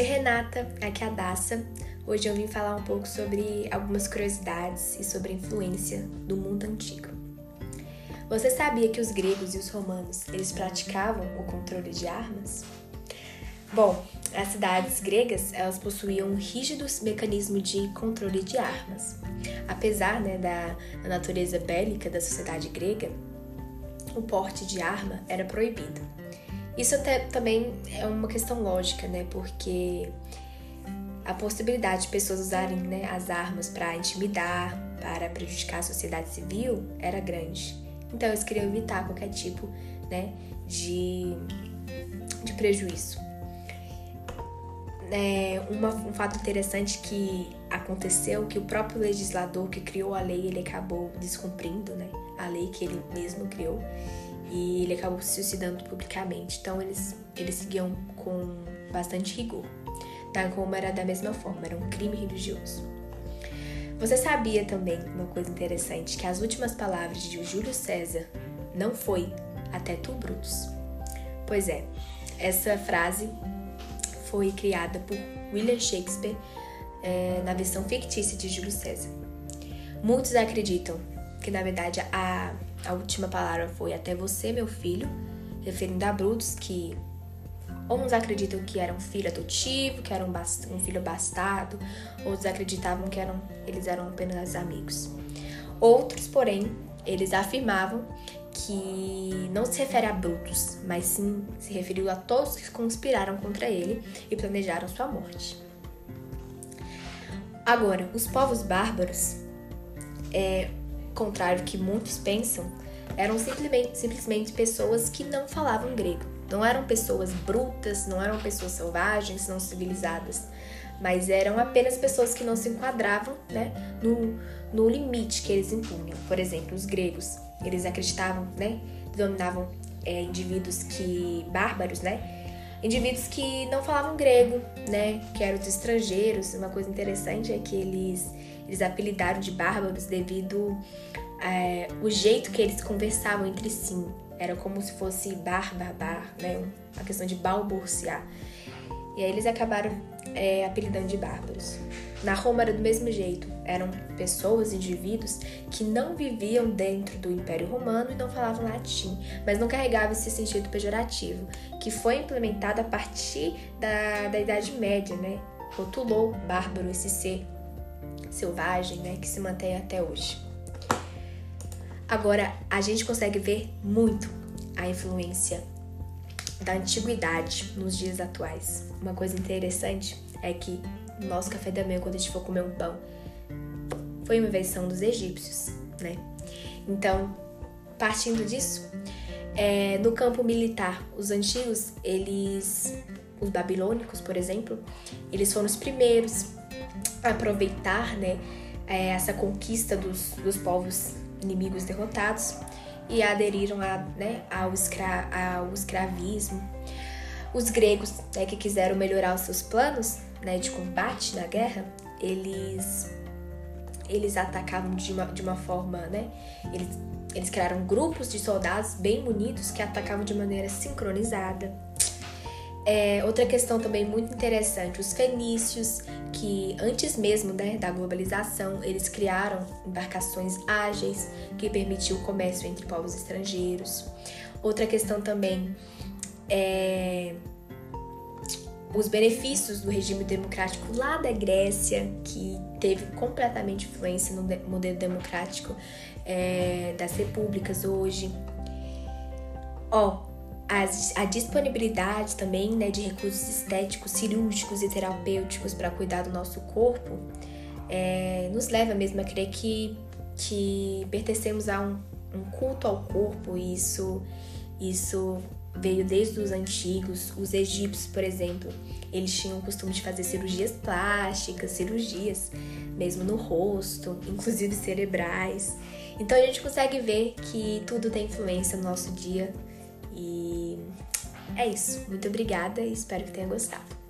Oi Renata, aqui é a Daça. Hoje eu vim falar um pouco sobre algumas curiosidades e sobre a influência do mundo antigo. Você sabia que os gregos e os romanos eles praticavam o controle de armas? Bom, as cidades gregas elas possuíam um rígido mecanismo de controle de armas. Apesar né, da, da natureza bélica da sociedade grega, o porte de arma era proibido. Isso até também é uma questão lógica, né? Porque a possibilidade de pessoas usarem né, as armas para intimidar, para prejudicar a sociedade civil era grande. Então eles queriam evitar qualquer tipo né, de, de prejuízo. É, uma, um fato interessante que aconteceu que o próprio legislador que criou a lei ele acabou descumprindo né, a lei que ele mesmo criou e ele acabou se suicidando publicamente. Então eles, eles seguiam com bastante rigor. Tá? Como era da mesma forma, era um crime religioso. Você sabia também uma coisa interessante, que as últimas palavras de Júlio César não foi até tu, Brutus. Pois é, essa frase foi criada por William Shakespeare é, na versão fictícia de Júlio César. Muitos acreditam que na verdade a a última palavra foi até você, meu filho, referindo a Brutus, que uns acreditam que era um filho adotivo, que era um, um filho bastardo, outros acreditavam que eram, eles eram apenas amigos. Outros, porém, eles afirmavam que não se refere a Brutus, mas sim se referiu a todos que conspiraram contra ele e planejaram sua morte. Agora, os povos bárbaros, é, contrário que muitos pensam, eram simplesmente, simplesmente pessoas que não falavam grego. Não eram pessoas brutas, não eram pessoas selvagens, não civilizadas, mas eram apenas pessoas que não se enquadravam né, no, no limite que eles impunham. Por exemplo, os gregos, eles acreditavam, né, dominavam é, indivíduos que bárbaros, né, indivíduos que não falavam grego, né, que eram os estrangeiros. Uma coisa interessante é que eles eles apelidaram de bárbaros devido é, o jeito que eles conversavam entre si. Era como se fosse bar, bar, bar, né? Uma questão de balbuciar. E aí eles acabaram é, apelidando de bárbaros. Na Roma era do mesmo jeito. Eram pessoas, indivíduos que não viviam dentro do Império Romano e não falavam latim, mas não carregavam esse sentido pejorativo, que foi implementado a partir da, da Idade Média, né? Rotulou bárbaro esse ser selvagem, né, que se mantém até hoje. Agora, a gente consegue ver muito a influência da antiguidade nos dias atuais. Uma coisa interessante é que no nosso café da manhã, quando a gente for comer um pão, foi uma invenção dos egípcios, né? Então, partindo disso, é, no campo militar, os antigos, eles, os babilônicos, por exemplo, eles foram os primeiros aproveitar né, é, essa conquista dos, dos povos inimigos derrotados e aderiram a, né, ao, escra ao escravismo. Os gregos, né, que quiseram melhorar os seus planos né, de combate na guerra, eles, eles atacavam de uma, de uma forma, né? Eles, eles criaram grupos de soldados bem munidos que atacavam de maneira sincronizada. É, outra questão também muito interessante, os fenícios, que antes mesmo né, da globalização, eles criaram embarcações ágeis que permitiam o comércio entre povos estrangeiros. Outra questão também é os benefícios do regime democrático lá da Grécia, que teve completamente influência no modelo democrático é, das repúblicas hoje. Ó, a, a disponibilidade também né, de recursos estéticos, cirúrgicos e terapêuticos para cuidar do nosso corpo é, nos leva mesmo a crer que, que pertencemos a um, um culto ao corpo e isso, isso veio desde os antigos. Os egípcios, por exemplo, eles tinham o costume de fazer cirurgias plásticas, cirurgias mesmo no rosto, inclusive cerebrais. Então a gente consegue ver que tudo tem influência no nosso dia e é isso. Muito obrigada e espero que tenha gostado.